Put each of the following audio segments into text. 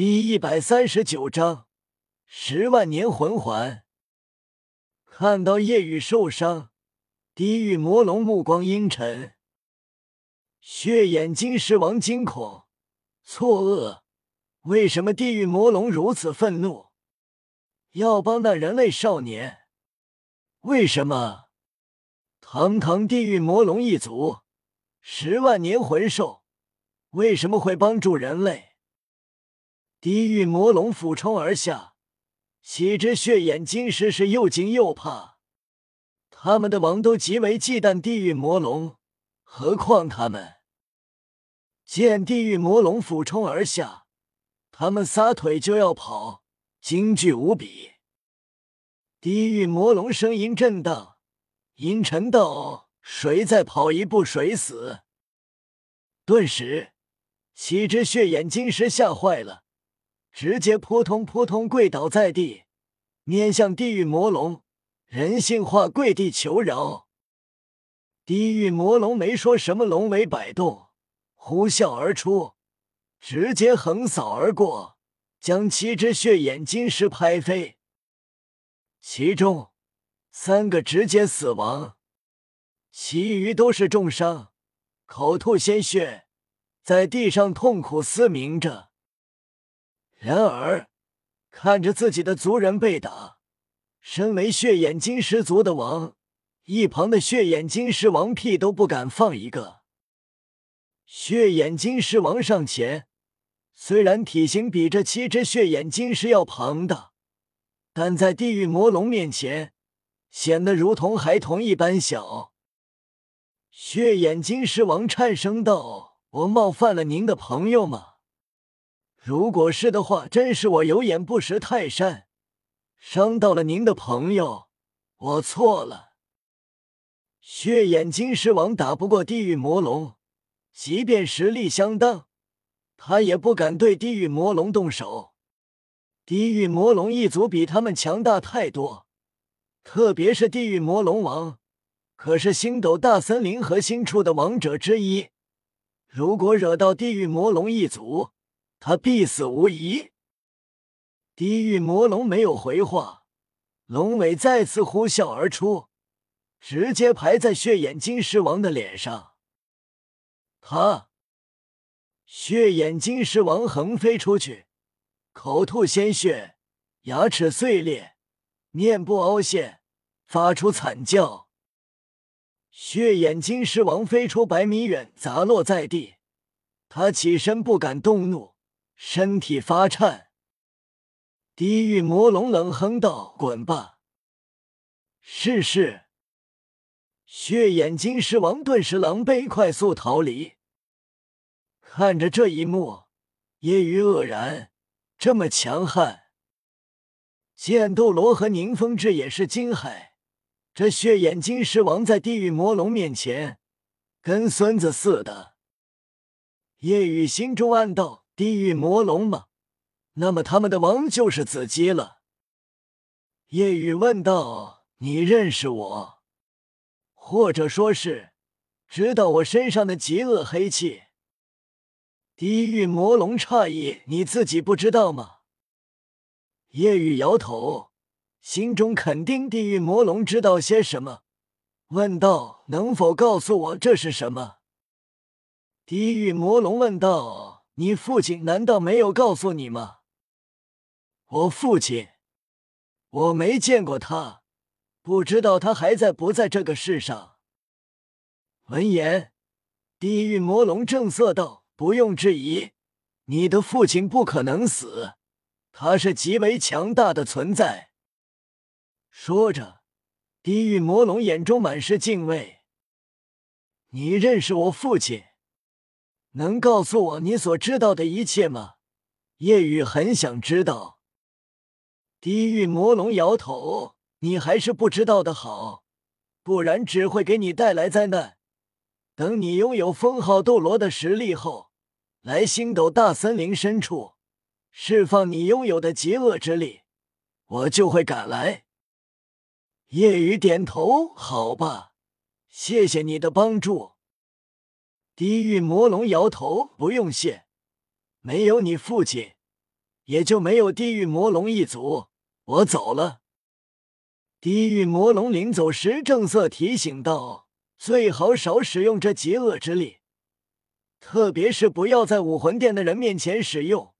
第一百三十九章十万年魂环。看到夜雨受伤，地狱魔龙目光阴沉，血眼金狮王惊恐错愕：为什么地狱魔龙如此愤怒，要帮那人类少年？为什么？堂堂地狱魔龙一族，十万年魂兽，为什么会帮助人类？地狱魔龙俯冲而下，七只血眼金狮是又惊又怕。他们的王都极为忌惮地狱魔龙，何况他们？见地狱魔龙俯冲而下，他们撒腿就要跑，惊惧无比。地狱魔龙声音震荡，阴沉道：“谁再跑一步，谁死。”顿时，七只血眼金狮吓坏了。直接扑通扑通跪倒在地，面向地狱魔龙，人性化跪地求饶。地狱魔龙没说什么，龙尾摆动，呼啸而出，直接横扫而过，将七只血眼金狮拍飞，其中三个直接死亡，其余都是重伤，口吐鲜血，在地上痛苦嘶鸣着。然而，看着自己的族人被打，身为血眼金狮族的王，一旁的血眼金狮王屁都不敢放一个。血眼金狮王上前，虽然体型比这七只血眼金狮要庞大，但在地狱魔龙面前，显得如同孩童一般小。血眼金狮王颤声道：“我冒犯了您的朋友吗？”如果是的话，真是我有眼不识泰山，伤到了您的朋友，我错了。血眼金狮王打不过地狱魔龙，即便实力相当，他也不敢对地狱魔龙动手。地狱魔龙一族比他们强大太多，特别是地狱魔龙王，可是星斗大森林核心处的王者之一，如果惹到地狱魔龙一族，他必死无疑。地狱魔龙没有回话，龙尾再次呼啸而出，直接排在血眼金狮王的脸上。他，血眼金狮王横飞出去，口吐鲜血，牙齿碎裂，面部凹陷，发出惨叫。血眼金狮王飞出百米远，砸落在地。他起身不敢动怒。身体发颤，地狱魔龙冷哼道：“滚吧！”是是。血眼金狮王顿时狼狈，快速逃离。看着这一幕，叶雨愕然：这么强悍！剑斗罗和宁风致也是惊骇。这血眼金狮王在地狱魔龙面前，跟孙子似的。叶雨心中暗道。地狱魔龙吗？那么他们的王就是子姬了。夜雨问道：“你认识我，或者说是知道我身上的极恶黑气？”地狱魔龙诧异：“你自己不知道吗？”夜雨摇头，心中肯定地狱魔龙知道些什么，问道：“能否告诉我这是什么？”地狱魔龙问道。你父亲难道没有告诉你吗？我父亲，我没见过他，不知道他还在不在这个世上。闻言，地狱魔龙正色道：“不用质疑，你的父亲不可能死，他是极为强大的存在。”说着，地狱魔龙眼中满是敬畏。你认识我父亲？能告诉我你所知道的一切吗？夜雨很想知道。地狱魔龙摇头：“你还是不知道的好，不然只会给你带来灾难。等你拥有封号斗罗的实力后，来星斗大森林深处，释放你拥有的极恶之力，我就会赶来。”夜雨点头：“好吧，谢谢你的帮助。”地狱魔龙摇头：“不用谢，没有你父亲，也就没有地狱魔龙一族。我走了。地狱魔龙临走时，正色提醒道：“最好少使用这极恶之力，特别是不要在武魂殿的人面前使用，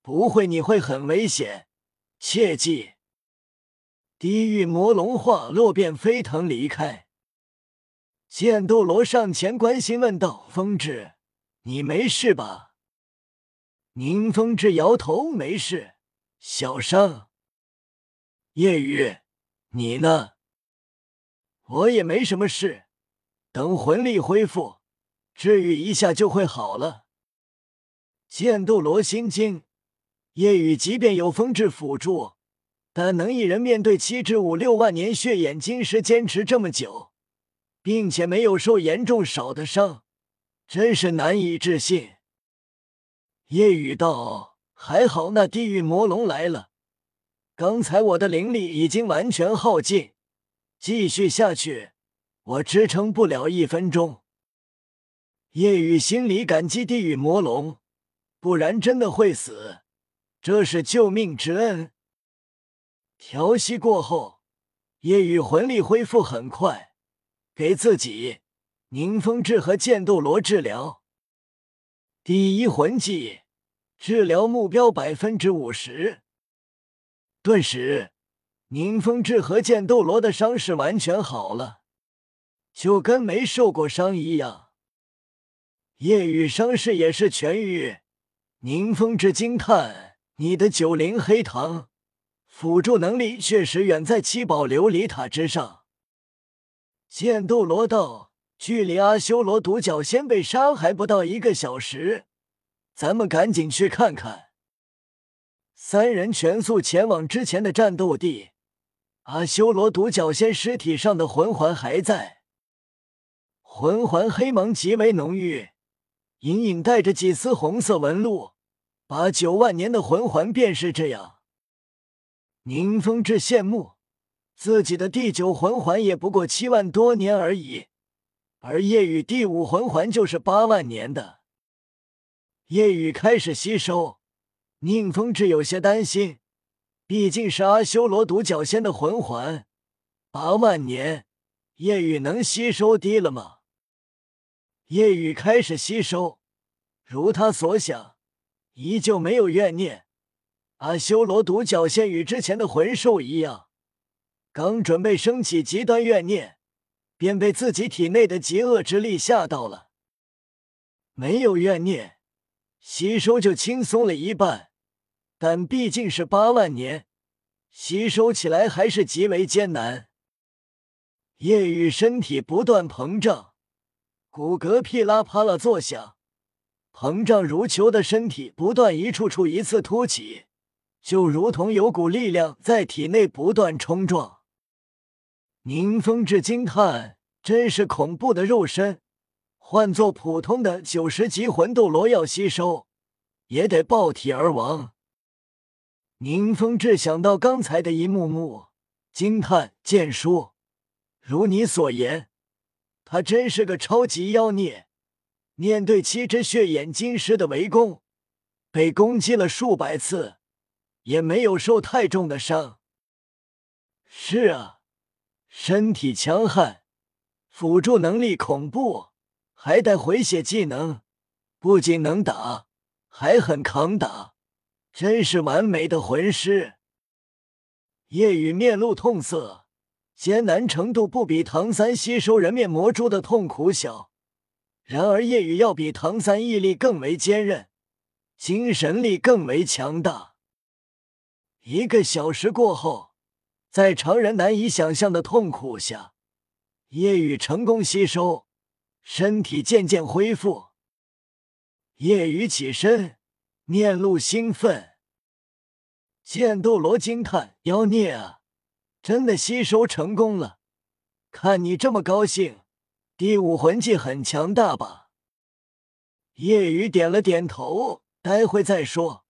不会你会很危险，切记。”地狱魔龙化落，便飞腾离开。剑斗罗上前关心问道：“风致，你没事吧？”宁风致摇头：“没事，小伤。”夜雨，你呢？我也没什么事，等魂力恢复，治愈一下就会好了。剑斗罗心惊，夜雨即便有风致辅助。但能一人面对七至五六万年血眼金石坚持这么久，并且没有受严重少的伤，真是难以置信。夜雨道：“还好那地狱魔龙来了，刚才我的灵力已经完全耗尽，继续下去我支撑不了一分钟。”夜雨心里感激地狱魔龙，不然真的会死，这是救命之恩。调息过后，夜雨魂力恢复很快，给自己、宁风致和剑斗罗治疗。第一魂技，治疗目标百分之五十。顿时，宁风致和剑斗罗的伤势完全好了，就跟没受过伤一样。夜雨伤势也是痊愈。宁风致惊叹：“你的九灵黑糖。”辅助能力确实远在七宝琉璃塔之上。剑斗罗道，距离阿修罗独角仙被杀还不到一个小时，咱们赶紧去看看。三人全速前往之前的战斗地，阿修罗独角仙尸体上的魂环还在，魂环黑芒极为浓郁，隐隐带着几丝红色纹路。把九万年的魂环便是这样。宁风致羡慕自己的第九魂环也不过七万多年而已，而夜雨第五魂环就是八万年的。夜雨开始吸收，宁风致有些担心，毕竟是阿修罗独角仙的魂环，八万年，夜雨能吸收低了吗？夜雨开始吸收，如他所想，依旧没有怨念。阿修罗独角仙与之前的魂兽一样，刚准备升起极端怨念，便被自己体内的极恶之力吓到了。没有怨念，吸收就轻松了一半，但毕竟是八万年，吸收起来还是极为艰难。夜雨身体不断膨胀，骨骼噼啦啪啦作响，膨胀如球的身体不断一处处一次凸起。就如同有股力量在体内不断冲撞，宁风致惊叹：“真是恐怖的肉身！换做普通的九十级魂斗罗要吸收，也得爆体而亡。”宁风致想到刚才的一幕幕，惊叹：“剑叔，如你所言，他真是个超级妖孽。面对七只血眼金狮的围攻，被攻击了数百次。”也没有受太重的伤。是啊，身体强悍，辅助能力恐怖，还带回血技能，不仅能打，还很抗打，真是完美的魂师。夜雨面露痛色，艰难程度不比唐三吸收人面魔珠的痛苦小。然而夜雨要比唐三毅力更为坚韧，精神力更为强大。一个小时过后，在常人难以想象的痛苦下，夜雨成功吸收，身体渐渐恢复。夜雨起身，面露兴奋。剑斗罗惊叹：“妖孽啊，真的吸收成功了！看你这么高兴，第五魂技很强大吧？”夜雨点了点头：“待会再说，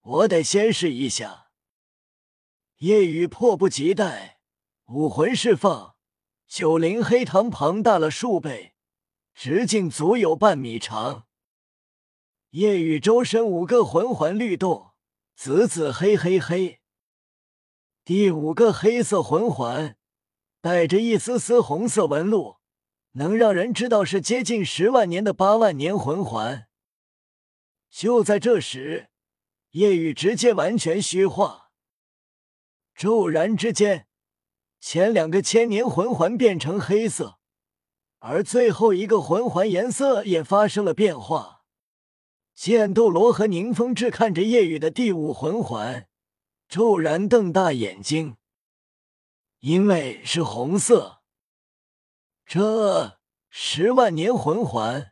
我得先试一下。”夜雨迫不及待，武魂释放，九灵黑糖庞大了数倍，直径足有半米长。夜雨周身五个魂环律动，紫紫黑黑黑。第五个黑色魂环带着一丝丝红色纹路，能让人知道是接近十万年的八万年魂环。就在这时，夜雨直接完全虚化，骤然之间，前两个千年魂环变成黑色，而最后一个魂环颜色也发生了变化。剑斗罗和宁风致看着夜雨的第五魂环，骤然瞪大眼睛，因为是红色。这十万年魂环。